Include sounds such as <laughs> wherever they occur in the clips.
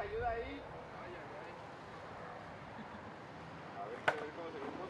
ayuda ahí. A ver, <laughs> a ver cómo se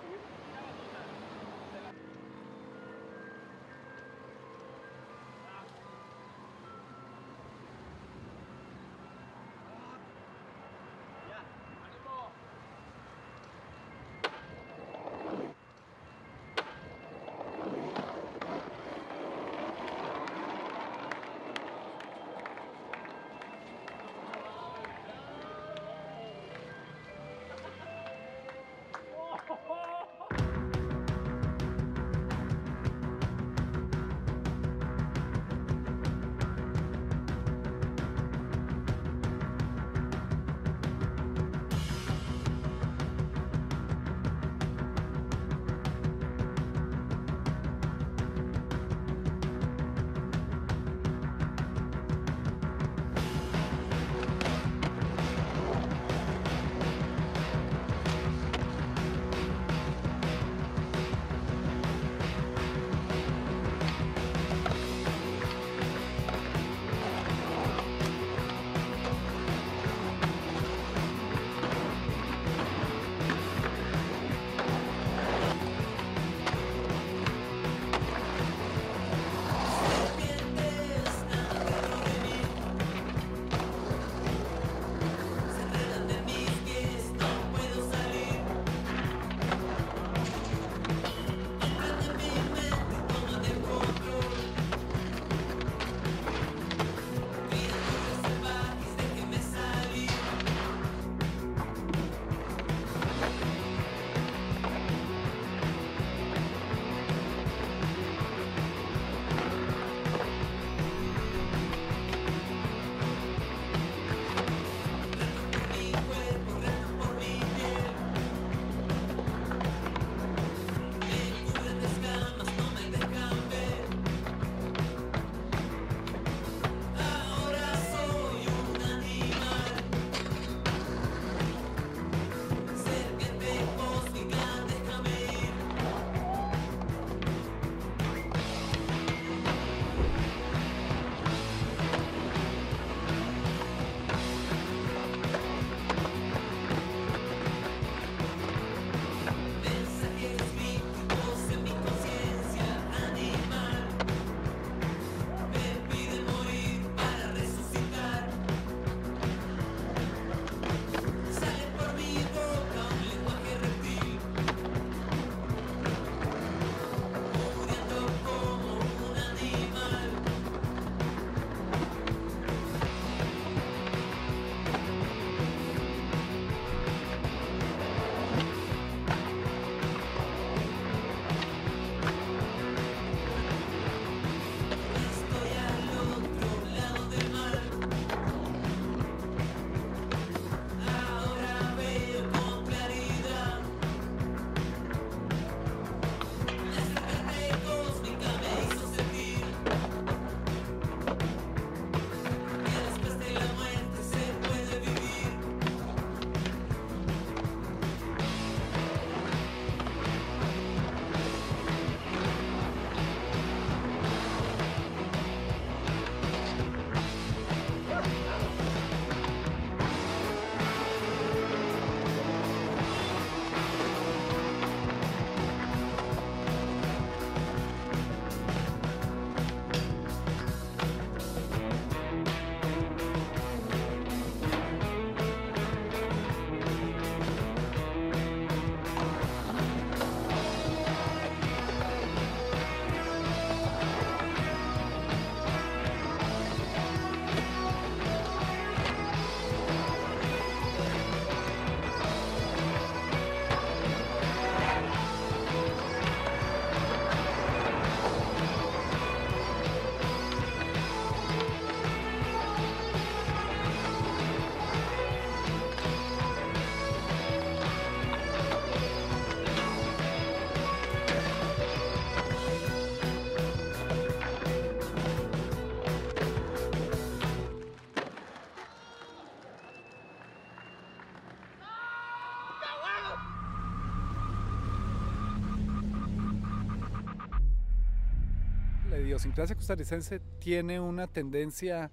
idiosincrasia costarricense tiene una tendencia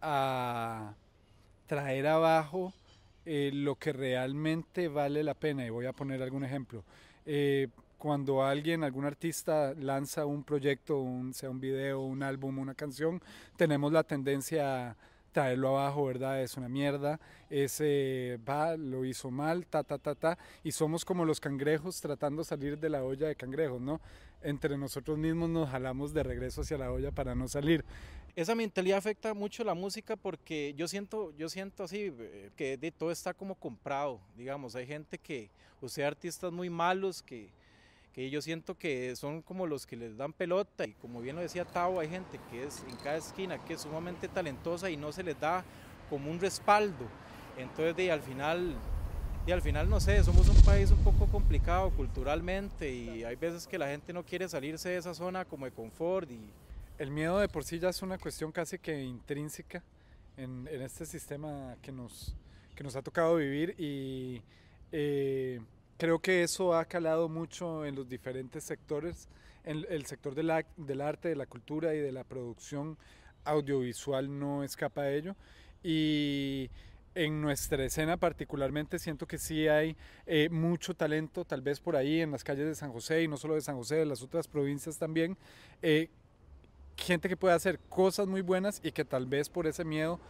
a traer abajo eh, lo que realmente vale la pena. Y voy a poner algún ejemplo. Eh, cuando alguien, algún artista lanza un proyecto, un, sea un video, un álbum, una canción, tenemos la tendencia a traerlo abajo, ¿verdad? Es una mierda, ese va, lo hizo mal, ta, ta, ta, ta, y somos como los cangrejos tratando de salir de la olla de cangrejos, ¿no? Entre nosotros mismos nos jalamos de regreso hacia la olla para no salir. Esa mentalidad afecta mucho la música porque yo siento, yo siento así eh, que de todo está como comprado, digamos, hay gente que, o artistas muy malos que que yo siento que son como los que les dan pelota y como bien lo decía Tavo, hay gente que es en cada esquina que es sumamente talentosa y no se les da como un respaldo. Entonces de, al final y al final no sé, somos un país un poco complicado culturalmente y hay veces que la gente no quiere salirse de esa zona como de confort y el miedo de por sí ya es una cuestión casi que intrínseca en, en este sistema que nos, que nos ha tocado vivir y eh, Creo que eso ha calado mucho en los diferentes sectores, en el sector del, del arte, de la cultura y de la producción audiovisual no escapa de ello. Y en nuestra escena particularmente siento que sí hay eh, mucho talento, tal vez por ahí en las calles de San José y no solo de San José, de las otras provincias también. Eh, gente que puede hacer cosas muy buenas y que tal vez por ese miedo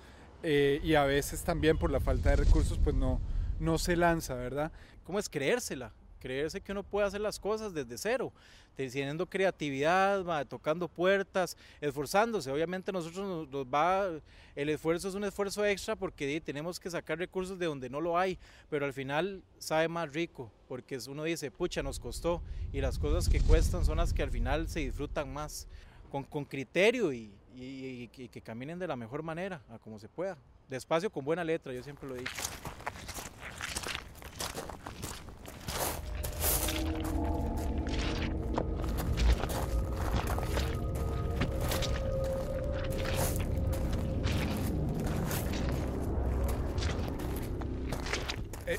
eh, y a veces también por la falta de recursos pues no, no se lanza, ¿verdad? ¿Cómo es creérsela? Creerse que uno puede hacer las cosas desde cero, teniendo creatividad, tocando puertas, esforzándose. Obviamente nosotros nos, va, el esfuerzo es un esfuerzo extra porque tenemos que sacar recursos de donde no lo hay, pero al final sabe más rico, porque uno dice, pucha, nos costó, y las cosas que cuestan son las que al final se disfrutan más, con, con criterio y, y que caminen de la mejor manera, a como se pueda. Despacio con buena letra, yo siempre lo he dicho.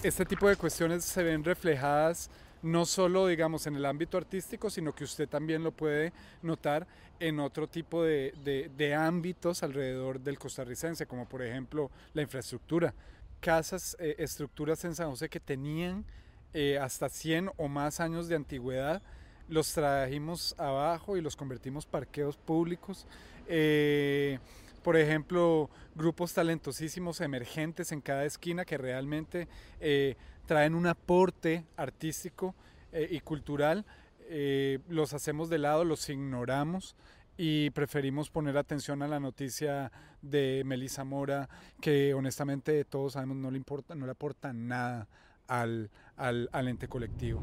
Este tipo de cuestiones se ven reflejadas no solo, digamos, en el ámbito artístico, sino que usted también lo puede notar en otro tipo de, ámbitos alrededor del costarricense, como por ejemplo la infraestructura. Casas, eh, estructuras en San José que tenían eh, hasta 100 o más años de antigüedad, los trajimos abajo y los convertimos parqueos públicos. Eh, por ejemplo, grupos talentosísimos emergentes en cada esquina que realmente eh, traen un aporte artístico eh, y cultural. Eh, los hacemos de lado, los ignoramos y preferimos poner atención a la noticia de Melissa Mora, que honestamente todos sabemos no le importa, no le aporta nada al, al ente colectivo.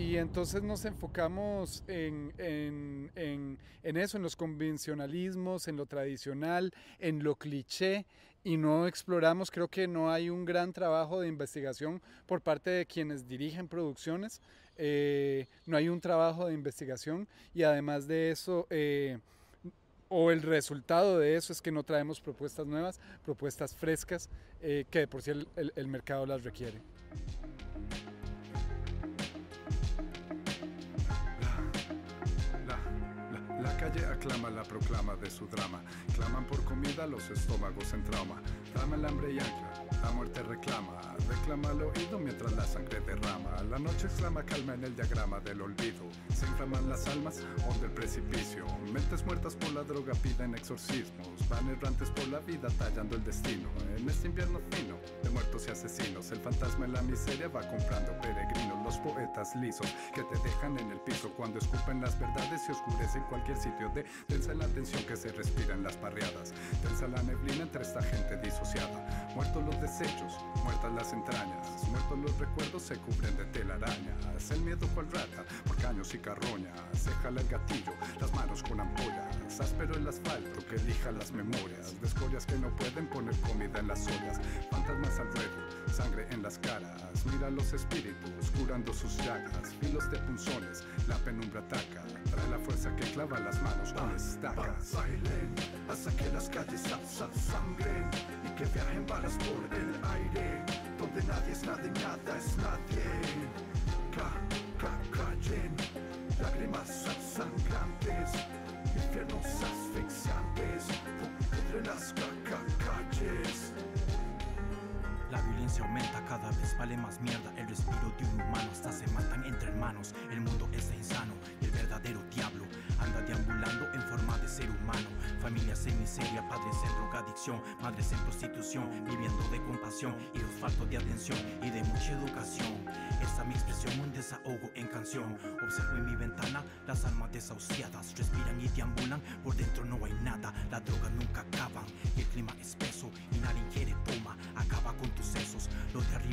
Y entonces nos enfocamos en, en, en, eso, en los convencionalismos, en lo tradicional, en lo cliché, y no exploramos, creo que no hay un gran trabajo de investigación por parte de quienes dirigen producciones, eh, no hay un trabajo de investigación y además de eso... Eh, o el resultado de eso es que no traemos propuestas nuevas, propuestas frescas, eh, que de por sí el, el mercado las requiere. Calle aclama la proclama de su drama. Claman por comida los estómagos en trauma. Trama el hambre y ancla, la muerte reclama. Reclama al oído mientras la sangre derrama. La noche exclama calma en el diagrama del olvido. Se inflaman las almas, donde el precipicio. Mentes muertas por la droga piden exorcismos. Van errantes por la vida tallando el destino. En este invierno fino, de muertos y asesinos. El fantasma en la miseria va comprando peregrinos. Los poetas lisos que te dejan en el piso cuando escupen las verdades y oscurecen cualquier sitio de tensa la tensión que se respira en las parreadas, tensa la neblina entre esta gente disociada, muertos los desechos, muertas las entrañas, muertos los recuerdos se cubren de telarañas, el miedo cual rata por caños y carroñas, se jala el gatillo, las manos con ampollas, áspero el asfalto que elija las memorias, de escorias que no pueden poner comida en las ollas, fantasmas al ruedo, sangre en las caras, mira los espíritus curando sus llagas, filos de punzones, la penumbra ataca, trae la fuerza que clava las manos con estacas. Bailen hasta que las calles sangren y que viajen balas por el aire Donde nadie es nada y nada es nadie. Ca, ca, callen Lágrimas sangrantes Infiernos asfixiantes Entre las ca, ca, calles. La violencia aumenta, cada vez vale más mierda. El respiro de un humano, hasta se matan entre hermanos. El mundo es insano y el verdadero diablo anda deambulando en forma de ser humano, familias en miseria, padres en drogadicción, madres en prostitución, viviendo de compasión, hijos faltos de atención y de mucha educación. Esa mi expresión, un desahogo en canción. Observo en mi ventana las almas desahuciadas, respiran y deambulan, por dentro no hay nada, la droga nunca acaban,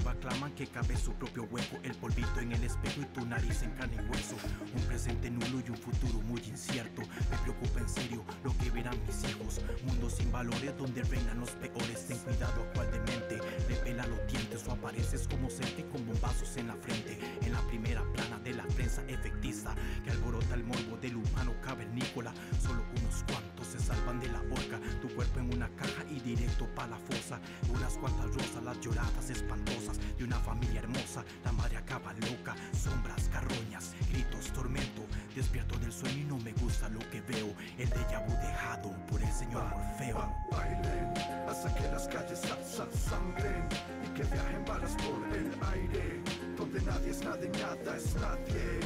Los de arriba claman que cabe su propio hueco, el polvito en el espejo y tu nariz en carne y hueso. Un presente nulo y un futuro muy incierto. Me preocupa en serio lo que verán mis hijos. Mundo sin valores donde reinan los peores. Ten cuidado a cual demente le pela los dientes o apareces como selfie con bombazos en la frente. En la primera plana de la prensa efectista que alborota el morbo del humano cavernícola. Solo unos cuantos se salvan de la horca. Tu cuerpo en una caja y directo para la fosa. Unas cuantas rosas, las lloradas espantosas de una familia hermosa. La madre acaba loca. Sombras, carroñas, gritos, tormento. Despierto del sueño y no me gusta lo que veo. El déjà vu dejado por el señor Morfeo. Bailen hasta que las calles sa- sa- sangren y que viajen balas por el aire, donde nadie es nada y nada es nadie.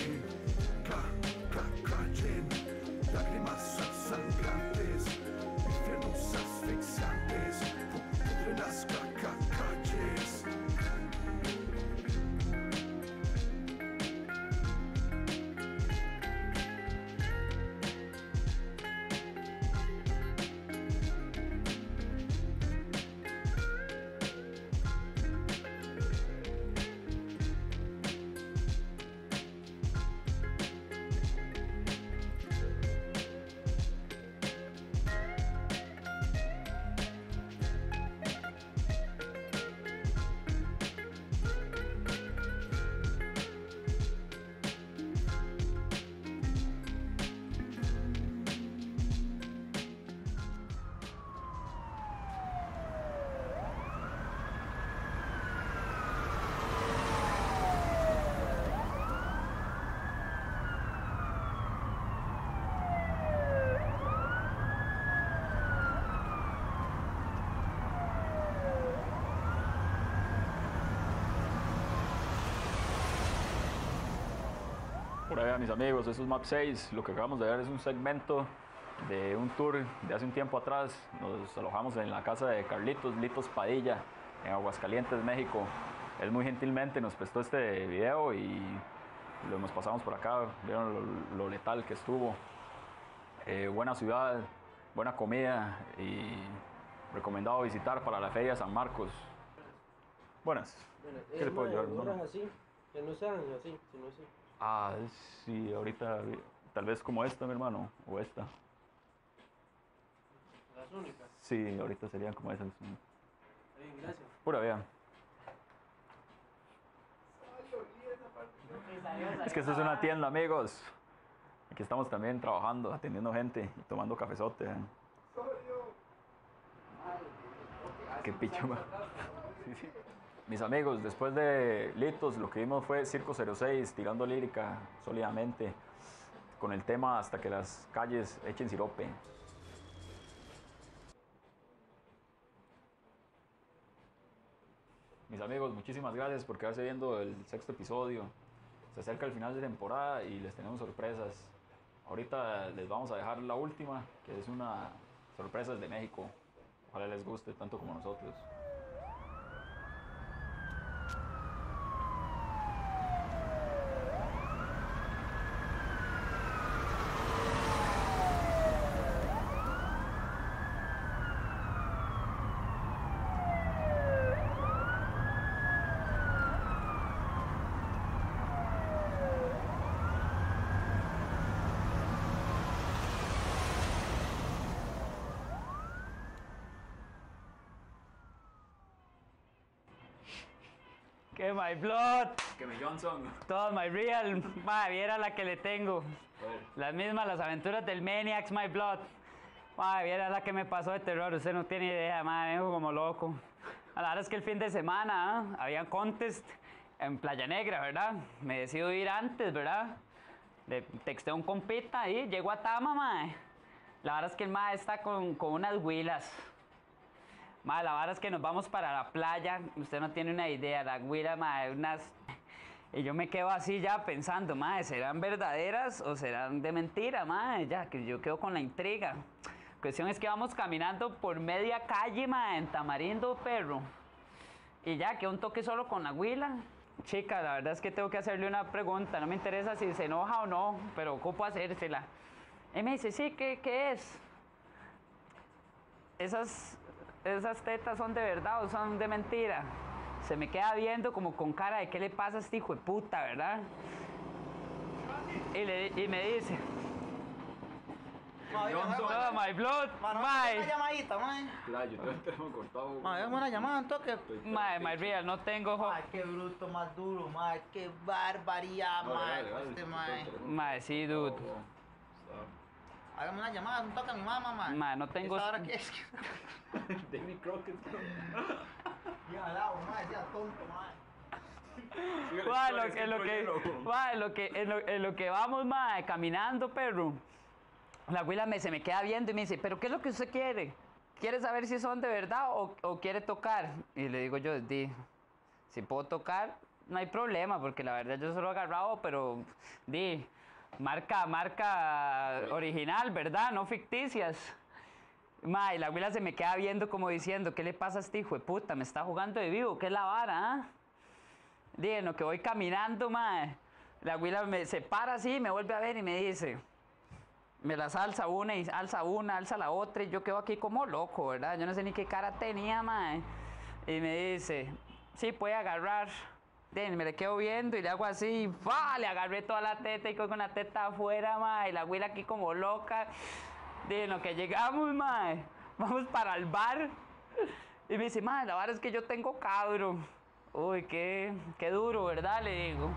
Por ahí, mis amigos, eso es Map 6. Lo que acabamos de ver es un segmento de un tour de hace un tiempo atrás. Nos alojamos en la casa de Carlitos Litos Padilla, en Aguascalientes, México. Él muy gentilmente nos prestó este video y lo nos pasamos por acá. Vieron lo, lo letal que estuvo. Eh, buena ciudad, buena comida y recomendado visitar para la Feria San Marcos. Buenas. ¿Qué le puedo hermano? Horas así, que no sean así, sino así. Ah, sí, ahorita tal vez como esta, mi hermano, o esta. Las únicas. Sí, ahorita serían como esas. Está bien, gracias. Pura vida. Es que esto es una tienda, amigos. Aquí estamos también trabajando, atendiendo gente y tomando cafezote. ¿eh? Qué picho. <laughs> Sí, sí. Mis amigos, después de Litos, lo que vimos fue Circo 06 tirando lírica sólidamente con el tema hasta que las calles echen sirope. Mis amigos, muchísimas gracias por quedarse viendo el sexto episodio. Se acerca el final de temporada y les tenemos sorpresas. Ahorita les vamos a dejar la última, que es una sorpresa de México. Ojalá les guste tanto como nosotros. Que my blood, Que mi Johnson. todo my real, ma, viera la que le tengo. Las mismas, las aventuras del Maniacs, my blood. Ma, viera la que me pasó de terror, usted no tiene idea, ma, vengo como loco. A la verdad es que el fin de semana ¿ah? había contest en Playa Negra, ¿verdad? Me decido ir antes, ¿verdad? Le texté a un compita ahí, llego a Tama, ma. La verdad es que el ma está con, con unas huilas. Ma, la vara es que nos vamos para la playa, usted no tiene una idea, la güira, ma, unas... <laughs> Y yo me quedo así ya pensando, ma, ¿serán verdaderas o serán de mentira, ma? Ya, que yo quedo con la intriga. Cuestión es que vamos caminando por media calle, ma, en Tamarindo, perro. Y ya, que un toque solo con la huila. Chica, la verdad es que tengo que hacerle una pregunta, no me interesa si se enoja o no, pero ocupo hacérsela. Y me dice, sí, ¿qué, qué es? Esas, esas tetas son de verdad o son de mentira. Se me queda viendo como con cara de qué le pasa a este hijo de puta, ¿verdad? Y, le- y me dice, Ma, venga, no, ma, my blood, ma, no, my, Una llamadita, ma. Todo el teléfono cortado. Ma, déjame una llamada, un toque. my, my real, no tengo, Ay, qué bruto más duro, ma. Qué barbaridad, No, ma. Este, ma. ma, sí, dude, cortado. Hágame una llamada, un toque a mi mamá, ma. ma, no tengo, ¿Esta hora <laughs> qué es? <laughs> David Crockett. Ya, agua, ma. Ya, tonto, ma. Ma, lo, en lo que, ma, lo que, en lo, en lo que vamos, ma, caminando, perro. La abuela me, se me queda viendo y me dice, ¿pero qué es lo que usted quiere? ¿Quiere saber si son de verdad o, o quiere tocar? Y le digo yo, di, si puedo tocar, no hay problema, porque la verdad yo solo he agarrado, pero di, marca, marca original, ¿verdad? No ficticias. Ma, y la abuela se me queda viendo como diciendo, ¿qué le pasa a este hijo de puta? ¿Me está jugando de vivo? ¿Qué es la vara, en lo que voy caminando, mae, la abuela me se para así, me vuelve a ver y me dice, me las alza una y alza una, alza la otra, y yo quedo aquí como loco, ¿verdad? Yo no sé ni qué cara tenía, mae. Y me dice, sí, puede agarrar. Dije, me le quedo viendo y le hago así, ¡fa! Le agarré toda la teta y con la teta afuera, mae, y la abuela aquí como loca. En lo que llegamos, mae, vamos para el bar. Y me dice, mae, la verdad es que yo tengo cabro. Uy, qué, qué duro, ¿verdad? Le digo.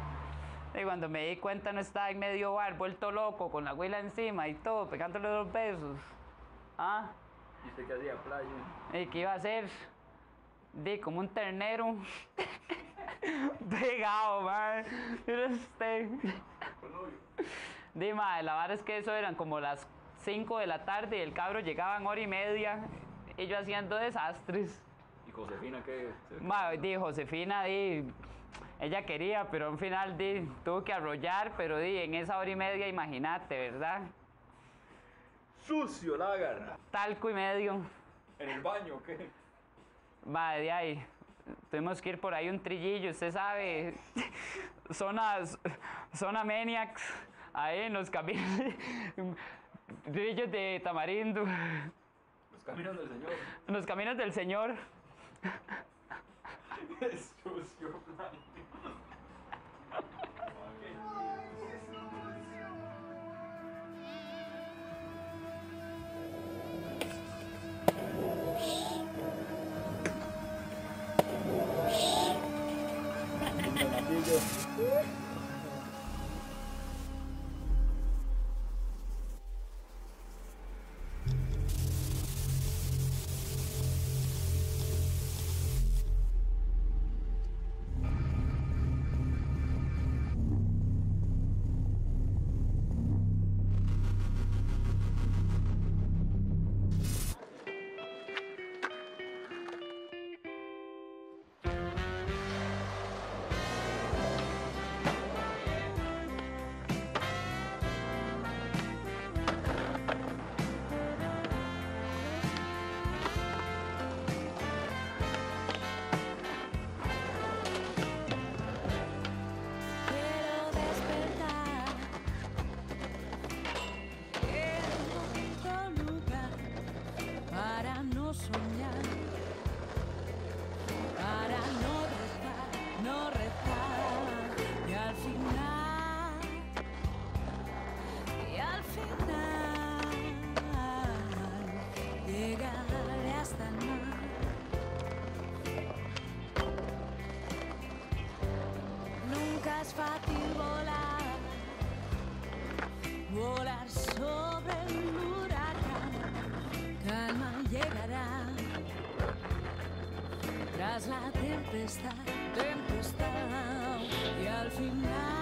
Y cuando me di cuenta no estaba en medio bar, vuelto loco, con la abuela encima y todo, pegándole dos besos. ¿Ah? ¿Y usted qué hacía, Playo? ¿Y qué iba a hacer? Di, como un ternero. <laughs> Pegado, man. Mira usted. Di, ma, la verdad es que eso eran como las 5 de la tarde y el cabro llegaba en hora y media y yo haciendo desastres. ¿Y Josefina qué? Ma, di, Josefina, di, ella quería, pero al final di, tuvo que arrollar, pero di, en esa hora y media, imagínate, ¿verdad? ¡Sucio, la agarra! Talco y medio. ¿En el baño o qué? Va, de ahí. Tuvimos que ir por ahí un trillillo, usted sabe. <laughs> Zonas, zona Maniacs, ahí en los caminos. <laughs> Trillos de Tamarindo, Los caminos del Señor. los caminos del Señor. <laughs> tempestad, tempestad y al final,